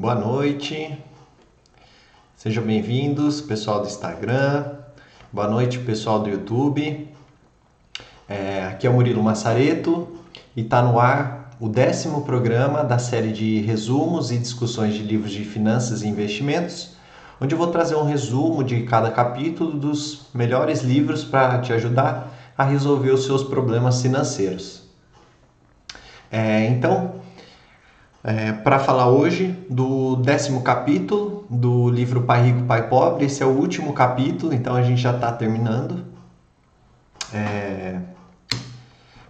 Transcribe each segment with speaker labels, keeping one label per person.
Speaker 1: Boa noite. Sejam bem-vindos, pessoal do Instagram. Boa noite, pessoal do YouTube. É, aqui é o Murilo Massareto e está no ar o décimo programa da série de resumos e discussões de livros de finanças e investimentos, onde eu vou trazer um resumo de cada capítulo dos melhores livros para te ajudar a resolver os seus problemas financeiros. É, então, é, para falar hoje do décimo capítulo do livro Pai Rico, Pai Pobre. Esse é o último capítulo, então a gente já está terminando. É...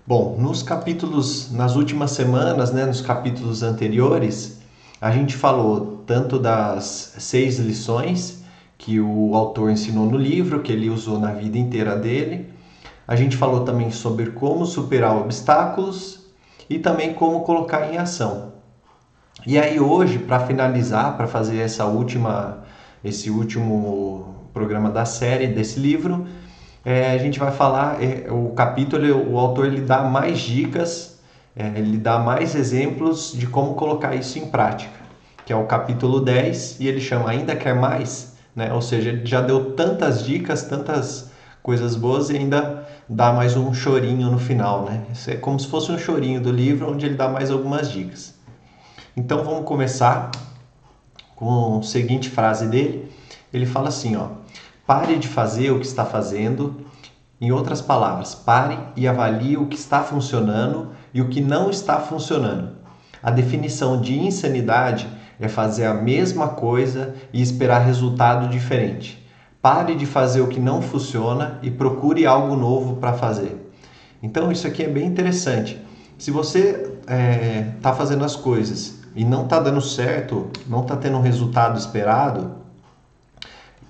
Speaker 1: Bom, nos capítulos, nas últimas semanas, né, nos capítulos anteriores, a gente falou tanto das seis lições que o autor ensinou no livro, que ele usou na vida inteira dele. A gente falou também sobre como superar obstáculos e também como colocar em ação. E aí hoje, para finalizar, para fazer essa última, esse último programa da série desse livro, é, a gente vai falar é, o capítulo, o autor ele dá mais dicas, é, ele dá mais exemplos de como colocar isso em prática, que é o capítulo 10 e ele chama ainda quer mais, né? Ou seja, ele já deu tantas dicas, tantas coisas boas e ainda dá mais um chorinho no final, né? Isso é como se fosse um chorinho do livro onde ele dá mais algumas dicas. Então vamos começar com a seguinte frase dele. Ele fala assim, ó: Pare de fazer o que está fazendo. Em outras palavras, pare e avalie o que está funcionando e o que não está funcionando. A definição de insanidade é fazer a mesma coisa e esperar resultado diferente. Pare de fazer o que não funciona e procure algo novo para fazer. Então, isso aqui é bem interessante. Se você está é, tá fazendo as coisas e não está dando certo, não está tendo o resultado esperado,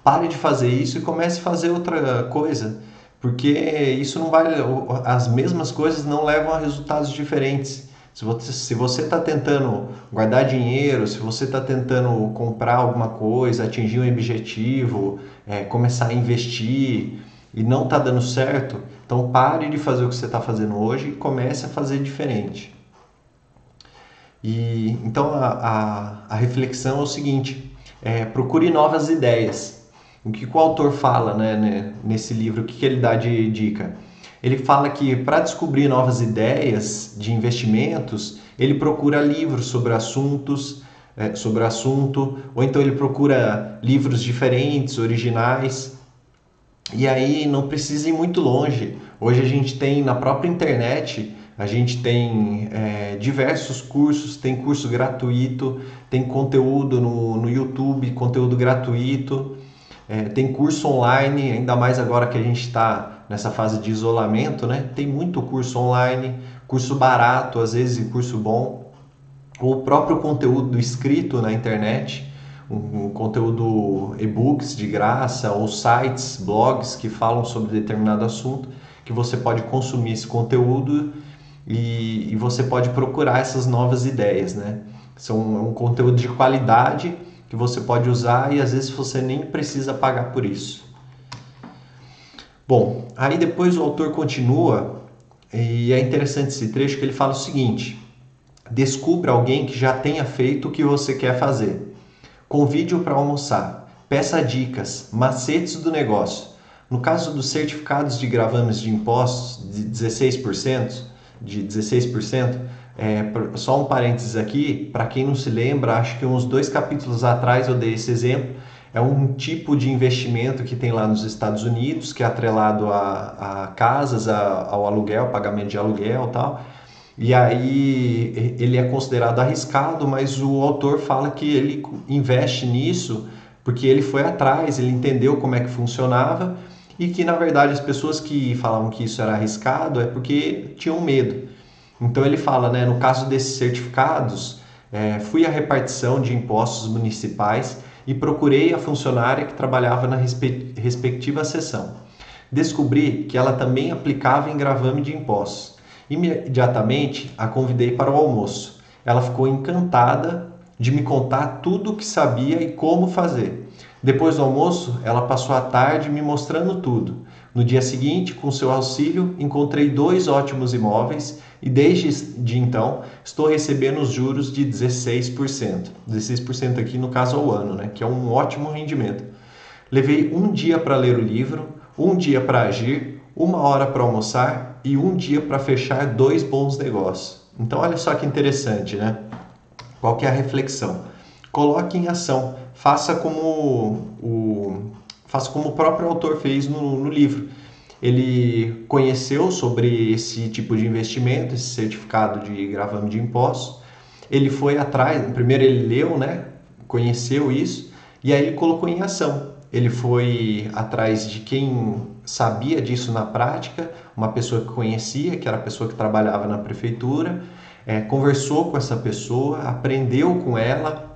Speaker 1: pare de fazer isso e comece a fazer outra coisa, porque isso não vai, as mesmas coisas não levam a resultados diferentes. Se você se você está tentando guardar dinheiro, se você está tentando comprar alguma coisa, atingir um objetivo, é, começar a investir e não está dando certo, então pare de fazer o que você está fazendo hoje e comece a fazer diferente. E então a, a, a reflexão é o seguinte: é, procure novas ideias. O que o autor fala né, né, nesse livro, o que, que ele dá de dica? Ele fala que para descobrir novas ideias de investimentos, ele procura livros sobre assuntos, é, sobre assunto, ou então ele procura livros diferentes, originais. E aí não precisa ir muito longe. Hoje a gente tem na própria internet a gente tem é, diversos cursos, tem curso gratuito, tem conteúdo no, no YouTube, conteúdo gratuito, é, tem curso online, ainda mais agora que a gente está nessa fase de isolamento, né? Tem muito curso online, curso barato, às vezes curso bom. O próprio conteúdo escrito na internet, um, um conteúdo e-books de graça, ou sites, blogs que falam sobre determinado assunto, que você pode consumir esse conteúdo e, e você pode procurar essas novas ideias, né? São um conteúdo de qualidade que você pode usar e às vezes você nem precisa pagar por isso. Bom, aí depois o autor continua e é interessante esse trecho que ele fala o seguinte: descubra alguém que já tenha feito o que você quer fazer. Convide-o para almoçar. Peça dicas, macetes do negócio. No caso dos certificados de gravames de impostos de 16%, de 16%. É, só um parênteses aqui, para quem não se lembra, acho que uns dois capítulos atrás eu dei esse exemplo. É um tipo de investimento que tem lá nos Estados Unidos, que é atrelado a, a casas, a, ao aluguel, pagamento de aluguel e tal. E aí ele é considerado arriscado, mas o autor fala que ele investe nisso porque ele foi atrás, ele entendeu como é que funcionava e que na verdade as pessoas que falavam que isso era arriscado é porque tinham medo. Então ele fala, né, no caso desses certificados, é, fui à repartição de impostos municipais e procurei a funcionária que trabalhava na respectiva seção. Descobri que ela também aplicava em gravame de impostos. Imediatamente a convidei para o almoço. Ela ficou encantada de me contar tudo o que sabia e como fazer. Depois do almoço, ela passou a tarde me mostrando tudo. No dia seguinte, com seu auxílio, encontrei dois ótimos imóveis e desde de então estou recebendo os juros de 16%. 16% aqui no caso ao ano, né? que é um ótimo rendimento. Levei um dia para ler o livro, um dia para agir, uma hora para almoçar e um dia para fechar dois bons negócios. Então olha só que interessante, né? Qual que é a reflexão? Coloque em ação, faça como o, faça como o próprio autor fez no, no livro ele conheceu sobre esse tipo de investimento, esse certificado de gravame de impostos. Ele foi atrás, primeiro ele leu, né? Conheceu isso e aí ele colocou em ação. Ele foi atrás de quem sabia disso na prática, uma pessoa que conhecia, que era a pessoa que trabalhava na prefeitura, é, conversou com essa pessoa, aprendeu com ela,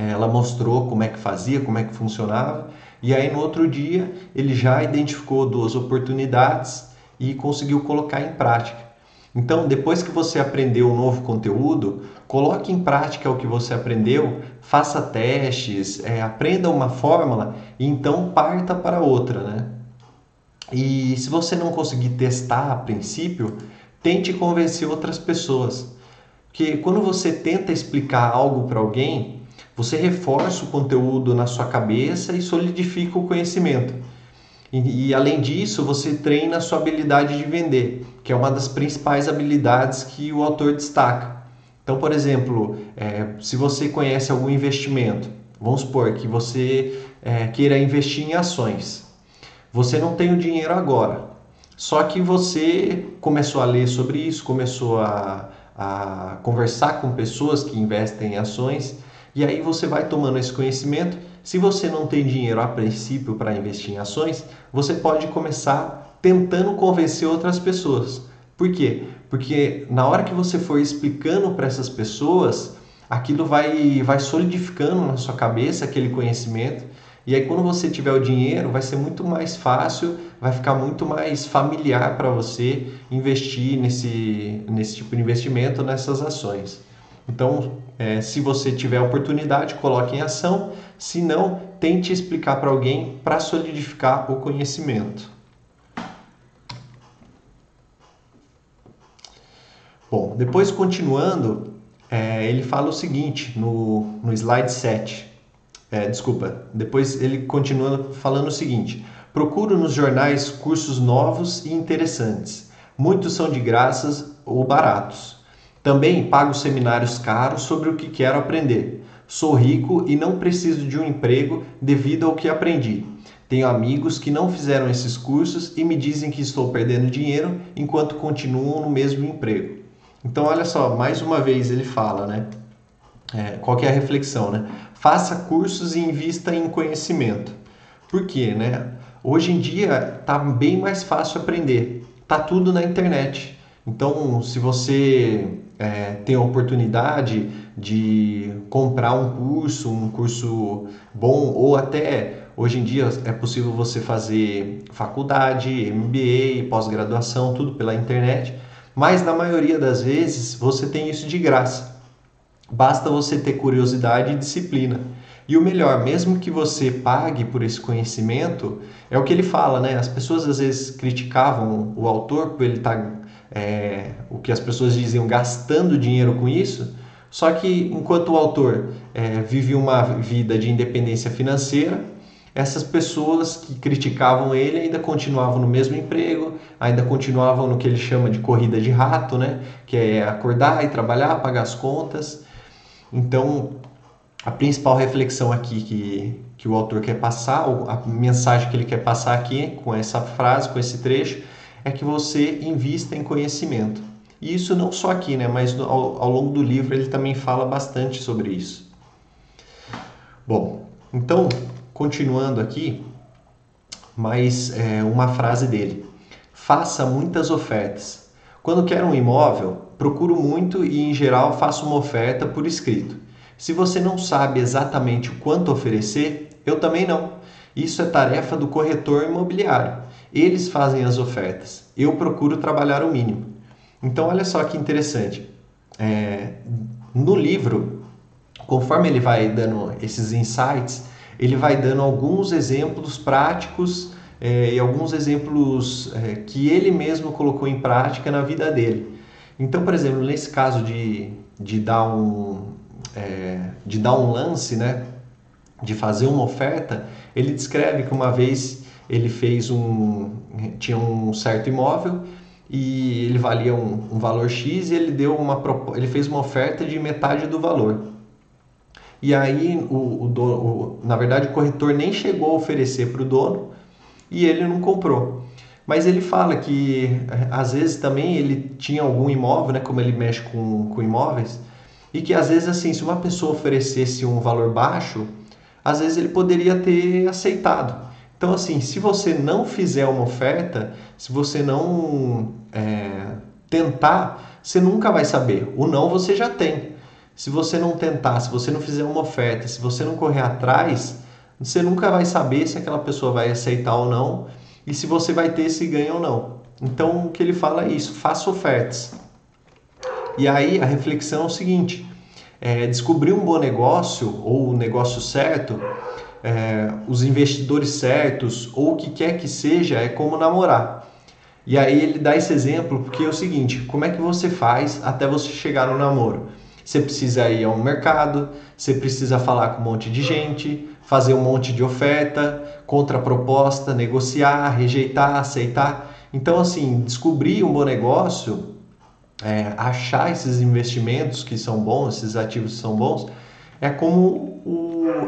Speaker 1: ela mostrou como é que fazia, como é que funcionava e aí no outro dia ele já identificou duas oportunidades e conseguiu colocar em prática. Então, depois que você aprendeu um novo conteúdo, coloque em prática o que você aprendeu, faça testes, é, aprenda uma fórmula e então parta para outra, né? E se você não conseguir testar a princípio, tente convencer outras pessoas. Porque quando você tenta explicar algo para alguém, você reforça o conteúdo na sua cabeça e solidifica o conhecimento. E, e, além disso, você treina a sua habilidade de vender, que é uma das principais habilidades que o autor destaca. Então, por exemplo, é, se você conhece algum investimento, vamos supor que você é, queira investir em ações. Você não tem o dinheiro agora, só que você começou a ler sobre isso, começou a, a conversar com pessoas que investem em ações e aí você vai tomando esse conhecimento. Se você não tem dinheiro a princípio para investir em ações, você pode começar tentando convencer outras pessoas. Por quê? Porque na hora que você for explicando para essas pessoas, aquilo vai, vai solidificando na sua cabeça aquele conhecimento. E aí, quando você tiver o dinheiro, vai ser muito mais fácil, vai ficar muito mais familiar para você investir nesse, nesse tipo de investimento, nessas ações. Então, é, se você tiver oportunidade, coloque em ação. Se não, tente explicar para alguém para solidificar o conhecimento. Bom, depois continuando, é, ele fala o seguinte no, no slide 7. É, desculpa, depois ele continua falando o seguinte: procuro nos jornais cursos novos e interessantes. Muitos são de graças ou baratos. Também pago seminários caros sobre o que quero aprender. Sou rico e não preciso de um emprego devido ao que aprendi. Tenho amigos que não fizeram esses cursos e me dizem que estou perdendo dinheiro enquanto continuam no mesmo emprego. Então, olha só, mais uma vez ele fala, né? É, qual é a reflexão, né? Faça cursos e invista em conhecimento. Por quê, né? Hoje em dia tá bem mais fácil aprender. Tá tudo na internet. Então, se você é, tem a oportunidade de comprar um curso, um curso bom, ou até hoje em dia é possível você fazer faculdade, MBA, pós-graduação, tudo pela internet, mas na maioria das vezes você tem isso de graça. Basta você ter curiosidade e disciplina. E o melhor, mesmo que você pague por esse conhecimento, é o que ele fala, né? As pessoas às vezes criticavam o autor por ele estar tá é, o que as pessoas diziam gastando dinheiro com isso, só que enquanto o autor é, vive uma vida de independência financeira, essas pessoas que criticavam ele ainda continuavam no mesmo emprego, ainda continuavam no que ele chama de corrida de rato, né? que é acordar e trabalhar, pagar as contas. Então, a principal reflexão aqui que, que o autor quer passar, a mensagem que ele quer passar aqui com essa frase, com esse trecho, é que você invista em conhecimento. E isso não só aqui, né, mas ao, ao longo do livro ele também fala bastante sobre isso. Bom, então, continuando aqui, mais é, uma frase dele. Faça muitas ofertas. Quando quero um imóvel, procuro muito e, em geral, faço uma oferta por escrito. Se você não sabe exatamente o quanto oferecer, eu também não. Isso é tarefa do corretor imobiliário. Eles fazem as ofertas. Eu procuro trabalhar o mínimo. Então, olha só que interessante. É, no livro, conforme ele vai dando esses insights, ele vai dando alguns exemplos práticos é, e alguns exemplos é, que ele mesmo colocou em prática na vida dele. Então, por exemplo, nesse caso de, de, dar, um, é, de dar um lance, né, de fazer uma oferta, ele descreve que uma vez ele fez um. tinha um certo imóvel e ele valia um, um valor X e ele deu uma ele fez uma oferta de metade do valor. E aí o, o, dono, o na verdade o corretor nem chegou a oferecer para o dono e ele não comprou. Mas ele fala que às vezes também ele tinha algum imóvel, né, como ele mexe com, com imóveis, e que às vezes assim, se uma pessoa oferecesse um valor baixo, às vezes ele poderia ter aceitado. Então, assim, se você não fizer uma oferta, se você não é, tentar, você nunca vai saber. O não você já tem. Se você não tentar, se você não fizer uma oferta, se você não correr atrás, você nunca vai saber se aquela pessoa vai aceitar ou não e se você vai ter esse ganho ou não. Então, o que ele fala é isso: faça ofertas. E aí a reflexão é o seguinte: é, descobrir um bom negócio ou o negócio certo é, os investidores certos ou o que quer que seja é como namorar. E aí ele dá esse exemplo porque é o seguinte: como é que você faz até você chegar no namoro? Você precisa ir ao mercado, você precisa falar com um monte de gente, fazer um monte de oferta, contraproposta, negociar, rejeitar, aceitar. Então, assim, descobrir um bom negócio, é, achar esses investimentos que são bons, esses ativos que são bons, é como,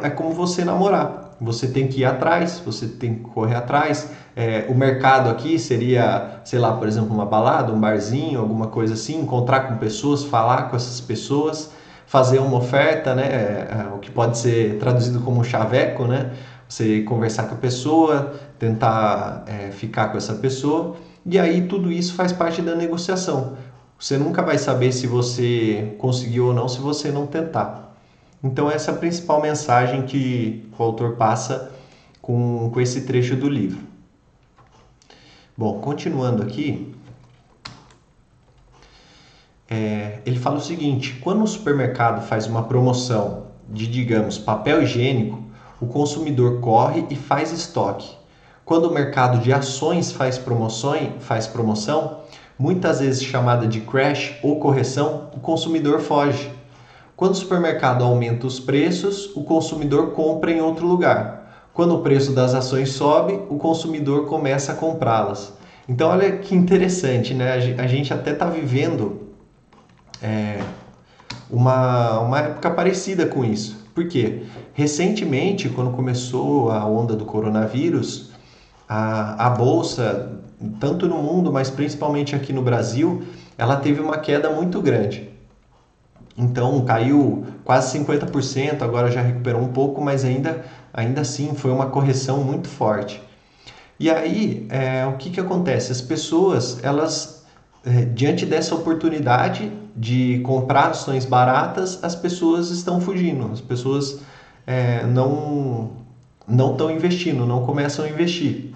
Speaker 1: é como você namorar. Você tem que ir atrás, você tem que correr atrás. É, o mercado aqui seria, sei lá, por exemplo, uma balada, um barzinho, alguma coisa assim, encontrar com pessoas, falar com essas pessoas, fazer uma oferta, né? É, é o que pode ser traduzido como chaveco, né? Você conversar com a pessoa, tentar é, ficar com essa pessoa, e aí tudo isso faz parte da negociação. Você nunca vai saber se você conseguiu ou não se você não tentar. Então, essa é a principal mensagem que o autor passa com, com esse trecho do livro. Bom, continuando aqui, é, ele fala o seguinte: quando o supermercado faz uma promoção de, digamos, papel higiênico, o consumidor corre e faz estoque. Quando o mercado de ações faz, promoções, faz promoção, muitas vezes chamada de crash ou correção, o consumidor foge quando o supermercado aumenta os preços, o consumidor compra em outro lugar. Quando o preço das ações sobe, o consumidor começa a comprá-las. Então, olha que interessante, né? A gente até está vivendo é, uma, uma época parecida com isso. Por quê? Recentemente, quando começou a onda do coronavírus, a, a bolsa, tanto no mundo, mas principalmente aqui no Brasil, ela teve uma queda muito grande. Então caiu quase 50%, agora já recuperou um pouco, mas ainda, ainda assim foi uma correção muito forte. E aí, é, o que, que acontece? As pessoas, elas, é, diante dessa oportunidade de comprar ações baratas, as pessoas estão fugindo, as pessoas é, não não estão investindo, não começam a investir.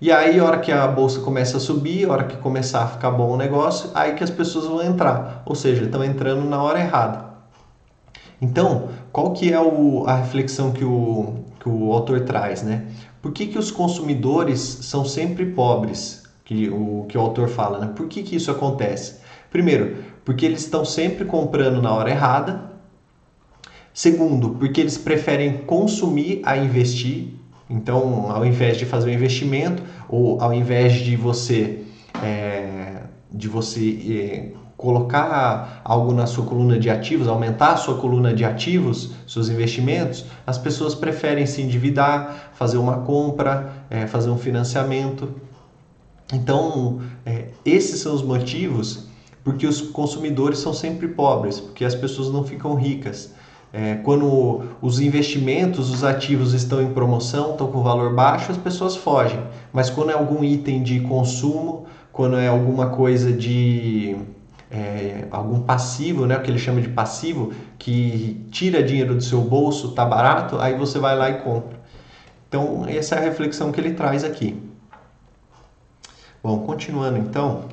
Speaker 1: E aí, a hora que a bolsa começa a subir, a hora que começar a ficar bom o negócio, aí que as pessoas vão entrar. Ou seja, estão entrando na hora errada. Então, qual que é o, a reflexão que o, que o autor traz, né? Por que, que os consumidores são sempre pobres? Que o, que o autor fala, né? Por que, que isso acontece? Primeiro, porque eles estão sempre comprando na hora errada. Segundo, porque eles preferem consumir a investir. Então, ao invés de fazer um investimento, ou ao invés de você, é, de você é, colocar algo na sua coluna de ativos, aumentar a sua coluna de ativos, seus investimentos, as pessoas preferem se endividar, fazer uma compra, é, fazer um financiamento. Então, é, esses são os motivos porque os consumidores são sempre pobres, porque as pessoas não ficam ricas. É, quando os investimentos, os ativos estão em promoção, estão com valor baixo, as pessoas fogem. Mas quando é algum item de consumo, quando é alguma coisa de é, algum passivo, né, o que ele chama de passivo, que tira dinheiro do seu bolso, tá barato, aí você vai lá e compra. Então, essa é a reflexão que ele traz aqui. Bom, continuando então.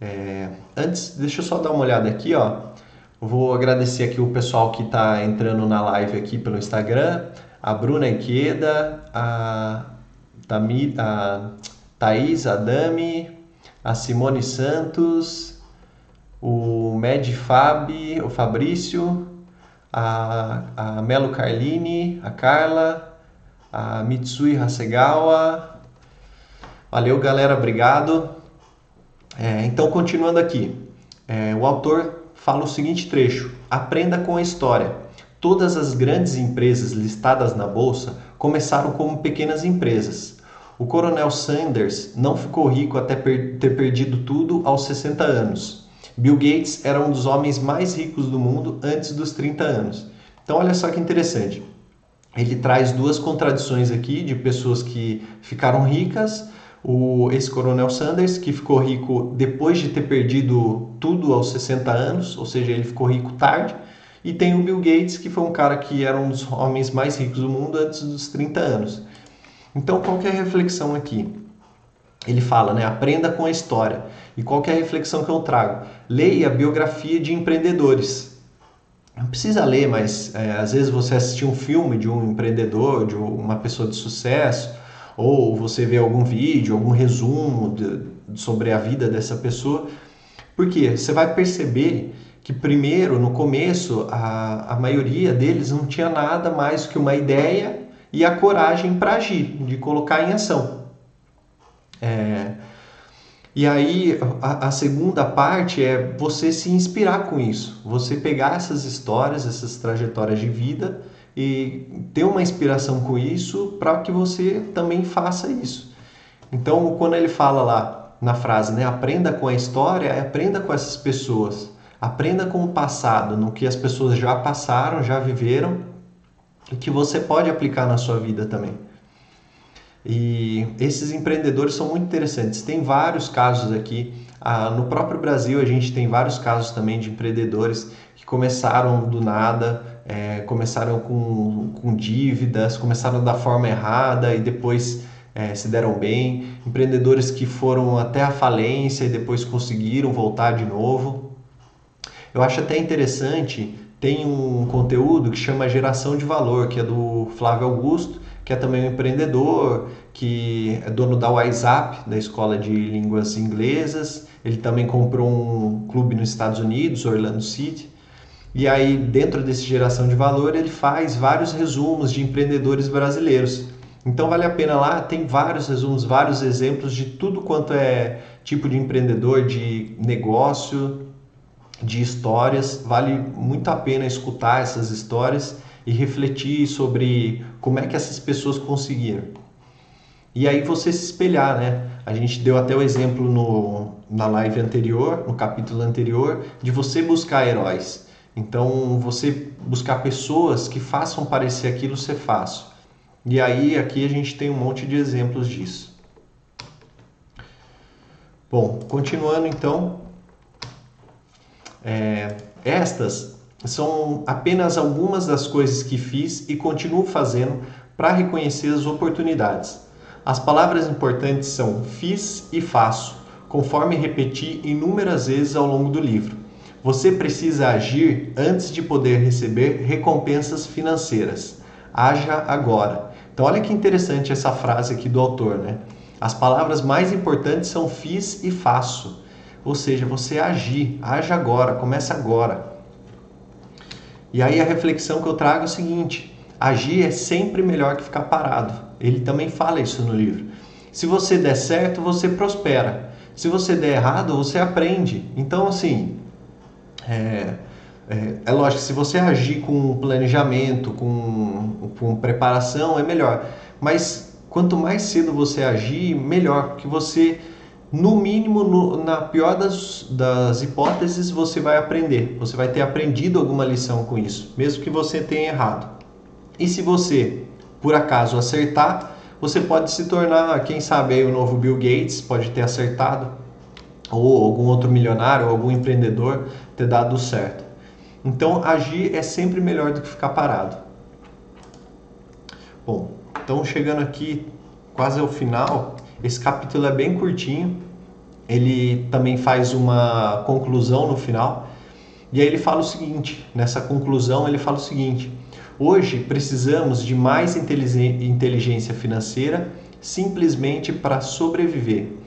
Speaker 1: É, antes, deixa eu só dar uma olhada aqui, ó. Vou agradecer aqui o pessoal que está entrando na live aqui pelo Instagram, a Bruna Iqueda, a, Tami, a Thaís Adami, a Simone Santos, o Med Fabi, o Fabrício, a, a Melo Carlini, a Carla, a Mitsui Hasegawa. Valeu, galera, obrigado. É, então, continuando aqui, é, o autor fala o seguinte trecho: aprenda com a história. Todas as grandes empresas listadas na bolsa começaram como pequenas empresas. O coronel Sanders não ficou rico até per ter perdido tudo aos 60 anos. Bill Gates era um dos homens mais ricos do mundo antes dos 30 anos. Então, olha só que interessante. Ele traz duas contradições aqui de pessoas que ficaram ricas. O, esse coronel Sanders, que ficou rico depois de ter perdido tudo aos 60 anos, ou seja, ele ficou rico tarde. E tem o Bill Gates, que foi um cara que era um dos homens mais ricos do mundo antes dos 30 anos. Então, qual é a reflexão aqui? Ele fala, né? Aprenda com a história. E qual é a reflexão que eu trago? Leia a biografia de empreendedores. Não precisa ler, mas é, às vezes você assistir um filme de um empreendedor, de uma pessoa de sucesso, ou você vê algum vídeo, algum resumo de, sobre a vida dessa pessoa. Porque você vai perceber que primeiro, no começo, a, a maioria deles não tinha nada mais que uma ideia e a coragem para agir, de colocar em ação. É, e aí a, a, segunda parte é você se inspirar com isso, você pegar essas histórias, essas trajetórias de vida e ter uma inspiração com isso para que você também faça isso. Então, quando ele fala lá na frase, né, aprenda com a história, aprenda com essas pessoas, aprenda com o passado, no que as pessoas já passaram, já viveram e que você pode aplicar na sua vida também. E esses empreendedores são muito interessantes. Tem vários casos aqui. Ah, no próprio Brasil, a gente tem vários casos também de empreendedores que começaram do nada, é, começaram com, com dívidas, começaram da forma errada e depois é, se deram bem. Empreendedores que foram até a falência e depois conseguiram voltar de novo. Eu acho até interessante, tem um conteúdo que chama Geração de Valor, que é do Flávio Augusto que é também um empreendedor, que é dono da WhatsApp, da Escola de Línguas Inglesas. Ele também comprou um clube nos Estados Unidos, Orlando City. E aí, dentro desse geração de valor, ele faz vários resumos de empreendedores brasileiros. Então vale a pena lá, tem vários resumos, vários exemplos de tudo quanto é tipo de empreendedor, de negócio, de histórias. Vale muito a pena escutar essas histórias e refletir sobre como é que essas pessoas conseguiram. E aí você se espelhar, né? A gente deu até o exemplo no, na live anterior, no capítulo anterior, de você buscar heróis. Então, você buscar pessoas que façam parecer aquilo ser fácil. E aí, aqui a gente tem um monte de exemplos disso. Bom, continuando então, é, estas são apenas algumas das coisas que fiz e continuo fazendo para reconhecer as oportunidades. As palavras importantes são fiz e faço, conforme repeti inúmeras vezes ao longo do livro. Você precisa agir antes de poder receber recompensas financeiras. Haja agora. Então, olha que interessante essa frase aqui do autor, né? As palavras mais importantes são fiz e faço. Ou seja, você agir, haja agora, comece agora. E aí a reflexão que eu trago é o seguinte: agir é sempre melhor que ficar parado. Ele também fala isso no livro. Se você der certo, você prospera. Se você der errado, você aprende. Então, assim, é, é, é lógico, se você agir com planejamento, com, com preparação, é melhor. Mas quanto mais cedo você agir, melhor, porque você no mínimo, no, na pior das, das hipóteses, você vai aprender. Você vai ter aprendido alguma lição com isso, mesmo que você tenha errado. E se você, por acaso, acertar, você pode se tornar, quem sabe, aí, o novo Bill Gates, pode ter acertado, ou algum outro milionário, ou algum empreendedor ter dado certo. Então, agir é sempre melhor do que ficar parado. Bom, então chegando aqui quase ao final, esse capítulo é bem curtinho, ele também faz uma conclusão no final. E aí ele fala o seguinte, nessa conclusão ele fala o seguinte: Hoje precisamos de mais inteligência financeira simplesmente para sobreviver.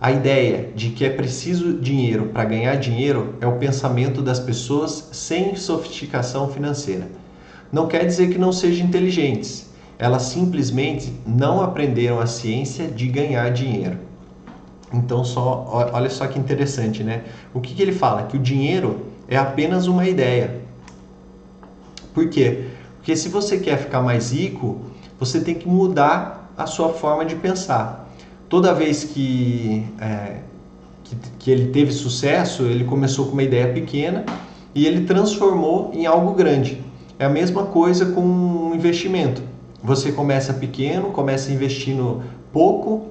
Speaker 1: A ideia de que é preciso dinheiro para ganhar dinheiro é o pensamento das pessoas sem sofisticação financeira. Não quer dizer que não sejam inteligentes, elas simplesmente não aprenderam a ciência de ganhar dinheiro. Então, só, olha só que interessante, né? O que, que ele fala? Que o dinheiro é apenas uma ideia. Por quê? Porque se você quer ficar mais rico, você tem que mudar a sua forma de pensar. Toda vez que, é, que, que ele teve sucesso, ele começou com uma ideia pequena e ele transformou em algo grande. É a mesma coisa com um investimento. Você começa pequeno, começa investindo pouco,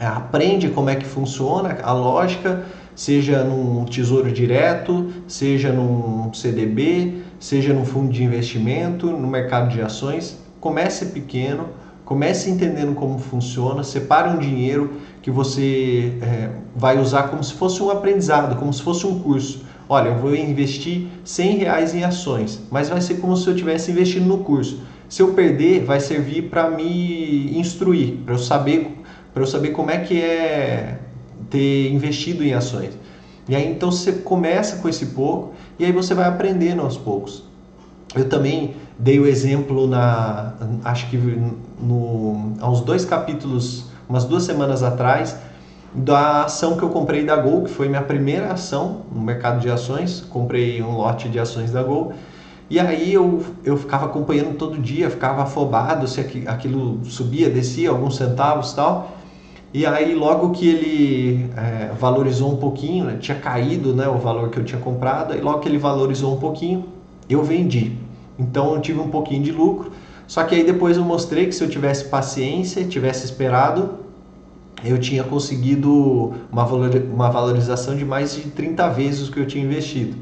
Speaker 1: aprende como é que funciona a lógica, seja num tesouro direto, seja num CDB, seja num fundo de investimento, no mercado de ações. Comece pequeno, comece entendendo como funciona, separe um dinheiro que você é, vai usar como se fosse um aprendizado, como se fosse um curso. Olha, eu vou investir 100 reais em ações, mas vai ser como se eu estivesse investindo no curso. Se eu perder, vai servir para me instruir, para eu saber para eu saber como é que é ter investido em ações. E aí então você começa com esse pouco e aí você vai aprendendo aos poucos. Eu também dei o exemplo na, acho que no, há uns dois capítulos, umas duas semanas atrás, da ação que eu comprei da Gol, que foi minha primeira ação no mercado de ações. Comprei um lote de ações da Gol e aí eu, eu ficava acompanhando todo dia, ficava afobado se aquilo subia, descia alguns centavos tal. E aí logo que ele é, valorizou um pouquinho, né, tinha caído né, o valor que eu tinha comprado, e logo que ele valorizou um pouquinho, eu vendi. Então eu tive um pouquinho de lucro. Só que aí depois eu mostrei que se eu tivesse paciência, tivesse esperado, eu tinha conseguido uma, uma valorização de mais de 30 vezes o que eu tinha investido.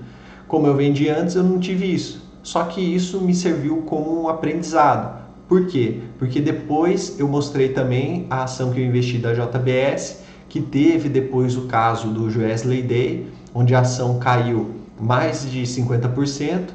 Speaker 1: Como eu vendi antes, eu não tive isso. Só que isso me serviu como um aprendizado. Por quê? Porque depois eu mostrei também a ação que eu investi da JBS, que teve depois o caso do Wesley Day, onde a ação caiu mais de 50%,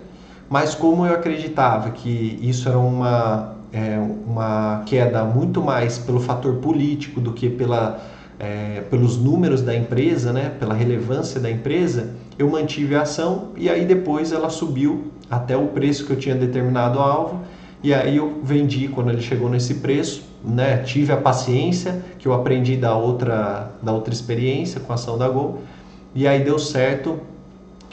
Speaker 1: mas como eu acreditava que isso era uma, é, uma queda muito mais pelo fator político do que pela, é, pelos números da empresa, né, pela relevância da empresa, eu mantive a ação e aí depois ela subiu até o preço que eu tinha determinado alvo e aí eu vendi quando ele chegou nesse preço, né? Tive a paciência que eu aprendi da outra da outra experiência com a ação da Gol e aí deu certo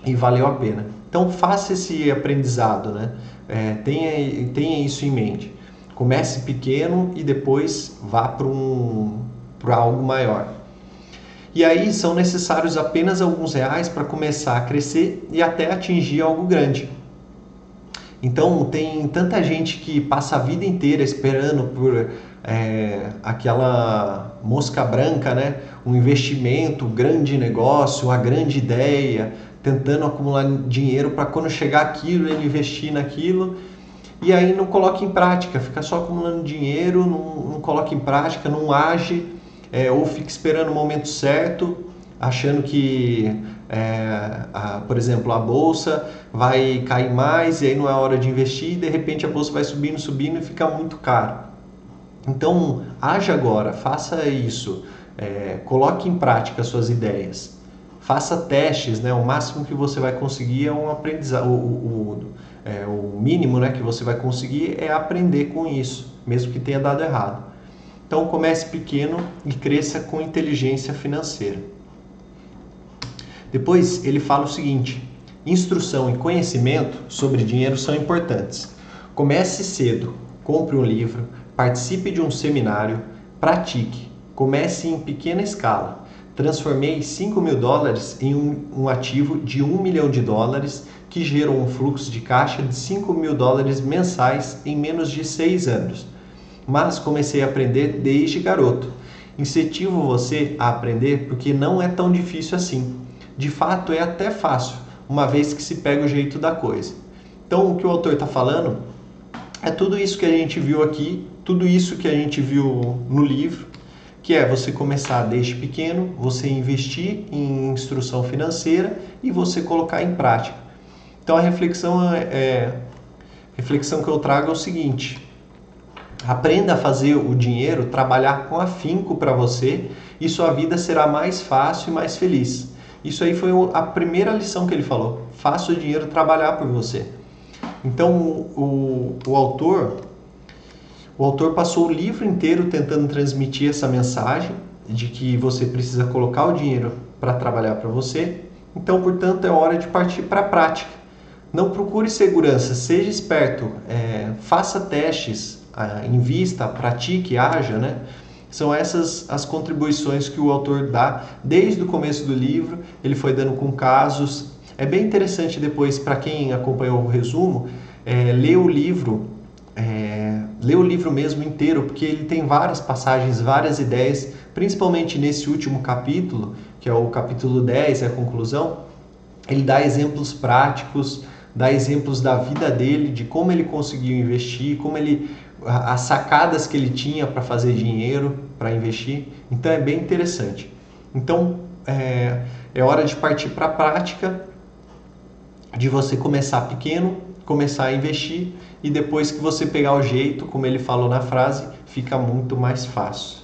Speaker 1: e valeu a pena. Então faça esse aprendizado, né? É, tenha, tenha isso em mente. Comece pequeno e depois vá para um, para algo maior. E aí são necessários apenas alguns reais para começar a crescer e até atingir algo grande. Então tem tanta gente que passa a vida inteira esperando por é, aquela mosca branca, né? Um investimento, um grande negócio, uma grande ideia, tentando acumular dinheiro para quando chegar aquilo ele investir naquilo e aí não coloca em prática, fica só acumulando dinheiro, não, não coloca em prática, não age é, ou fica esperando o momento certo, achando que é, a, por exemplo, a bolsa vai cair mais e aí não é hora de investir e de repente a bolsa vai subindo, subindo e fica muito caro. Então, haja agora, faça isso, é, coloque em prática suas ideias, faça testes, né? O máximo que você vai conseguir é um aprendizado, o, o, é, o mínimo né, que você vai conseguir é aprender com isso, mesmo que tenha dado errado. Então, comece pequeno e cresça com inteligência financeira. Depois ele fala o seguinte: instrução e conhecimento sobre dinheiro são importantes. Comece cedo, compre um livro, participe de um seminário, pratique, comece em pequena escala. Transformei 5 mil dólares em um, um, ativo de 1 milhão de dólares que gerou um fluxo de caixa de 5 mil dólares mensais em menos de 6 anos. Mas comecei a aprender desde garoto. Incentivo você a aprender porque não é tão difícil assim de fato é até fácil, uma vez que se pega o jeito da coisa. Então, o que o autor está falando é tudo isso que a gente viu aqui, tudo isso que a gente viu no livro, que é você começar desde pequeno, você investir em instrução financeira e você colocar em prática. Então, a reflexão é, é reflexão que eu trago é o seguinte: aprenda a fazer o dinheiro trabalhar com afinco para você e sua vida será mais fácil e mais feliz. Isso aí foi a primeira lição que ele falou. Faça o dinheiro trabalhar por você. Então o, o, o autor o autor passou o livro inteiro tentando transmitir essa mensagem de que você precisa colocar o dinheiro para trabalhar para você. Então, portanto, é hora de partir para a prática. Não procure segurança, seja esperto, é, faça testes, invista, pratique, haja, né? São essas as contribuições que o autor dá desde o começo do livro. Ele foi dando com casos. É bem interessante depois, para quem acompanhou o resumo, é, ler o livro, é, ler o livro mesmo inteiro, porque ele tem várias passagens, várias ideias, principalmente nesse último capítulo, que é o capítulo 10, é a conclusão. Ele dá exemplos práticos, dá exemplos da vida dele, de como ele conseguiu investir, como ele as sacadas que ele tinha para fazer dinheiro, para investir. Então é bem interessante. Então é, é hora de partir para a prática, de você começar pequeno, começar a investir e depois que você pegar o jeito, como ele falou na frase, fica muito mais fácil.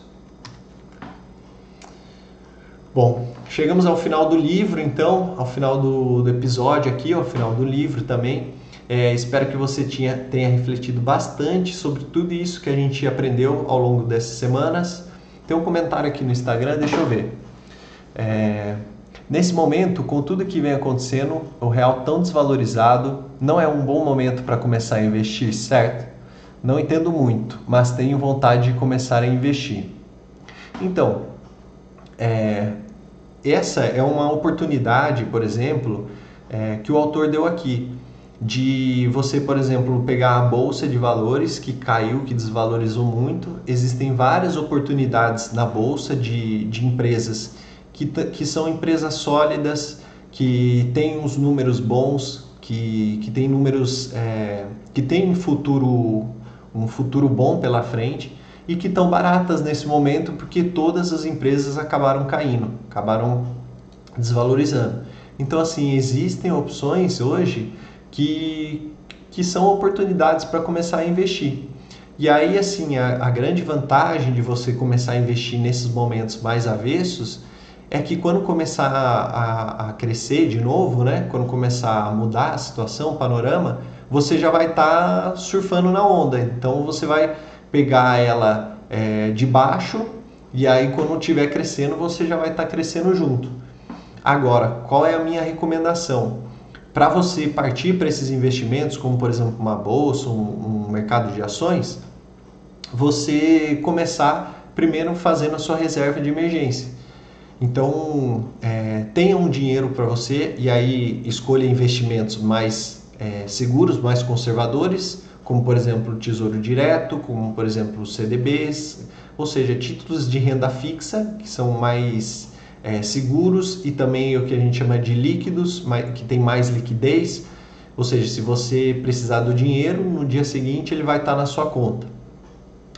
Speaker 1: Bom, chegamos ao final do livro, então, ao final do, do episódio aqui, ao final do livro também. É, espero que você tinha, tenha refletido bastante sobre tudo isso que a gente aprendeu ao longo dessas semanas. Tem um comentário aqui no Instagram, deixa eu ver. É, nesse momento, com tudo que vem acontecendo, o real tão desvalorizado, não é um bom momento para começar a investir, certo? Não entendo muito, mas tenho vontade de começar a investir. Então, é, essa é uma oportunidade, por exemplo, é, que o autor deu aqui de você, por exemplo, pegar a bolsa de valores que caiu, que desvalorizou muito. Existem várias oportunidades na bolsa de, de empresas que, que são empresas sólidas, que têm uns números bons, que, que têm números é, que têm um futuro, um futuro bom pela frente e que estão baratas nesse momento porque todas as empresas acabaram caindo, acabaram desvalorizando. Então, assim, existem opções hoje que, que são oportunidades para começar a investir. E aí, assim, a, a, grande vantagem de você começar a investir nesses momentos mais avessos é que quando começar a, a, a crescer de novo, né? Quando começar a mudar a situação, o panorama, você já vai estar tá surfando na onda. Então, você vai pegar ela é, de baixo e aí, quando estiver crescendo, você já vai estar tá crescendo junto. Agora, qual é a minha recomendação? para você partir para esses investimentos, como por exemplo uma bolsa, um, um, mercado de ações, você começar primeiro fazendo a sua reserva de emergência. Então, é, tenha um dinheiro para você e aí escolha investimentos mais é, seguros, mais conservadores, como por exemplo o Tesouro Direto, como por exemplo os CDBs, ou seja, títulos de renda fixa que são mais é, seguros e também o que a gente chama de líquidos, que tem mais liquidez. Ou seja, se você precisar do dinheiro, no dia seguinte ele vai estar na sua conta.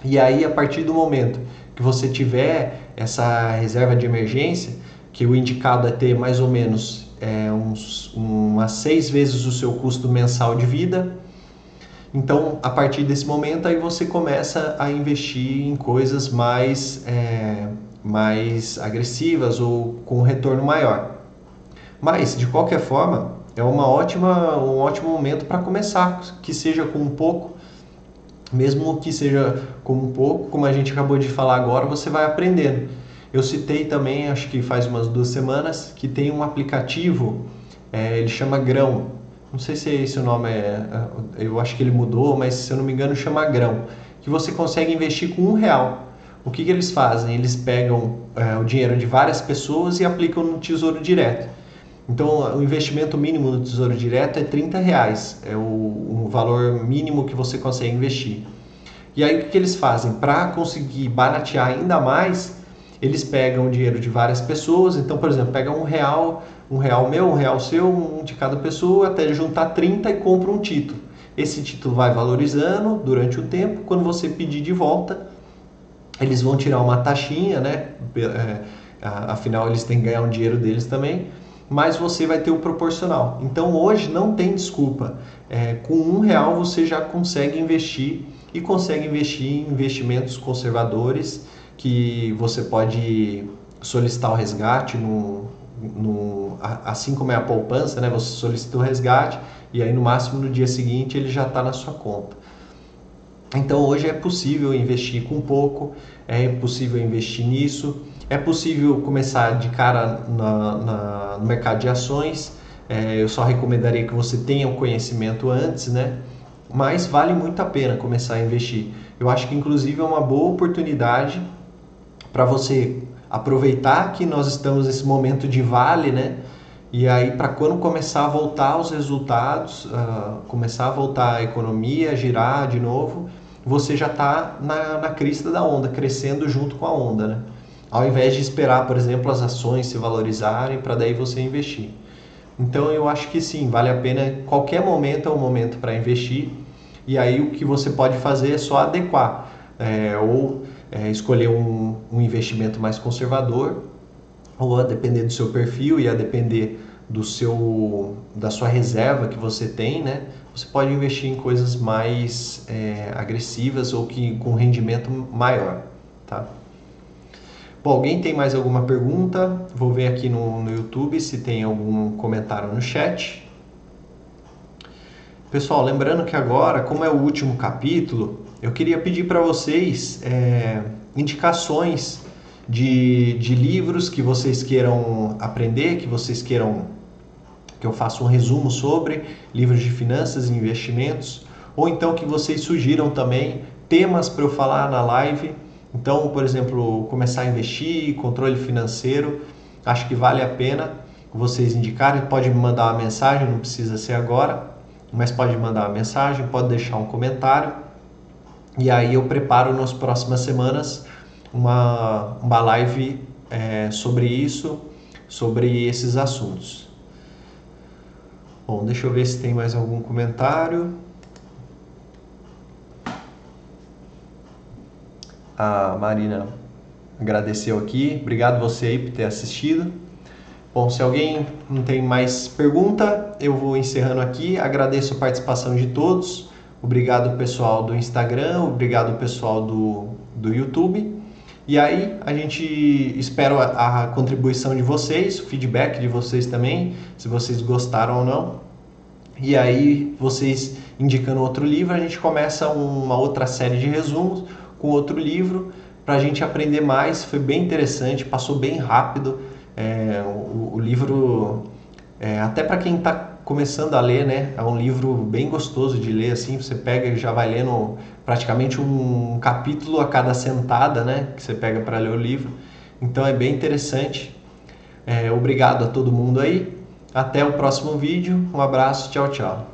Speaker 1: E aí, a partir do momento que você tiver essa reserva de emergência, que o indicado é ter mais ou menos é, uns, umas seis vezes o seu custo mensal de vida, então, a partir desse momento, aí você começa a investir em coisas mais é, mais agressivas ou com retorno maior. Mas, de qualquer forma, é uma ótima, um ótimo momento para começar, que seja com um pouco, mesmo que seja com um pouco, como a gente acabou de falar agora, você vai aprendendo. Eu citei também, acho que faz umas duas semanas, que tem um aplicativo, é, ele chama Grão. Não sei se esse o nome é, é, eu acho que ele mudou, mas se eu não me engano chama Grão, que você consegue investir com um real o que, que eles fazem? Eles pegam é, o dinheiro de várias pessoas e aplicam no Tesouro Direto. Então, o investimento mínimo no Tesouro Direto é 30 reais, é o, o valor mínimo que você consegue investir. E aí, o que, eles fazem? Para conseguir baratear ainda mais, eles pegam dinheiro de várias pessoas. Então, por exemplo, pega um real, um real meu, um real seu, um de cada pessoa, até juntar 30 e compra um título. Esse título vai valorizando durante o tempo. Quando você pedir de volta, eles vão tirar uma taxinha, né? É, afinal, eles têm que ganhar um dinheiro deles também. mas você vai ter o proporcional. Então hoje não tem desculpa. É, com um real você já consegue investir e consegue investir em investimentos conservadores que você pode solicitar o resgate no, no, assim como é a poupança, né? Você solicita o resgate e aí no máximo no dia seguinte ele já está na sua conta. Então hoje é possível investir com pouco, é possível investir nisso, é possível começar de cara na, na, no mercado de ações. É, eu só recomendaria que você tenha o conhecimento antes, né? Mas vale muito a pena começar a investir. Eu acho que inclusive é uma boa oportunidade para você aproveitar que nós estamos nesse momento de vale, né? E aí, para quando começar a voltar os resultados, uh, começar a voltar a economia, girar de novo, você já está na, na crista da onda, crescendo junto com a onda, né? Ao invés de esperar, por exemplo, as ações se valorizarem para daí você investir. Então eu acho que sim, vale a pena, qualquer momento é um momento para investir, e aí o que você pode fazer é só adequar, é, ou é, escolher um, um investimento mais conservador, ou a depender do seu perfil e a depender do seu da sua reserva que você tem, né? Você pode investir em coisas mais é, agressivas ou que com rendimento maior, tá? Bom, alguém tem mais alguma pergunta? Vou ver aqui no, no YouTube se tem algum comentário no chat. Pessoal, lembrando que agora, como é o último capítulo, eu queria pedir para vocês é, indicações de, de livros que vocês queiram aprender, que vocês queiram que eu faça um resumo sobre livros de finanças e investimentos, ou então que vocês sugiram também temas para eu falar na live. Então, por exemplo, começar a investir, controle financeiro, acho que vale a pena vocês indicarem. Pode me mandar uma mensagem, não precisa ser agora, mas pode mandar uma mensagem, pode deixar um comentário. E aí eu preparo nas próximas semanas uma, uma live é, sobre isso, sobre esses assuntos. Bom, deixa eu ver se tem mais algum comentário. A Marina agradeceu aqui. Obrigado você aí por ter assistido. Bom, se alguém não tem mais pergunta, eu vou encerrando aqui. Agradeço a participação de todos. Obrigado pessoal do Instagram, obrigado pessoal do, do YouTube. E aí a gente espera a, a contribuição de vocês, o feedback de vocês também, se vocês gostaram ou não. E aí vocês indicando outro livro, a gente começa uma outra série de resumos com outro livro para a gente aprender mais. Foi bem interessante, passou bem rápido. É, o, o, livro, é, até para quem está começando a ler, né? É um livro bem gostoso de ler, assim, você pega e já vai lendo praticamente um capítulo a cada sentada, né? Que você pega para ler o livro. Então é bem interessante. É, obrigado a todo mundo aí. Até o próximo vídeo. Um abraço. Tchau, tchau.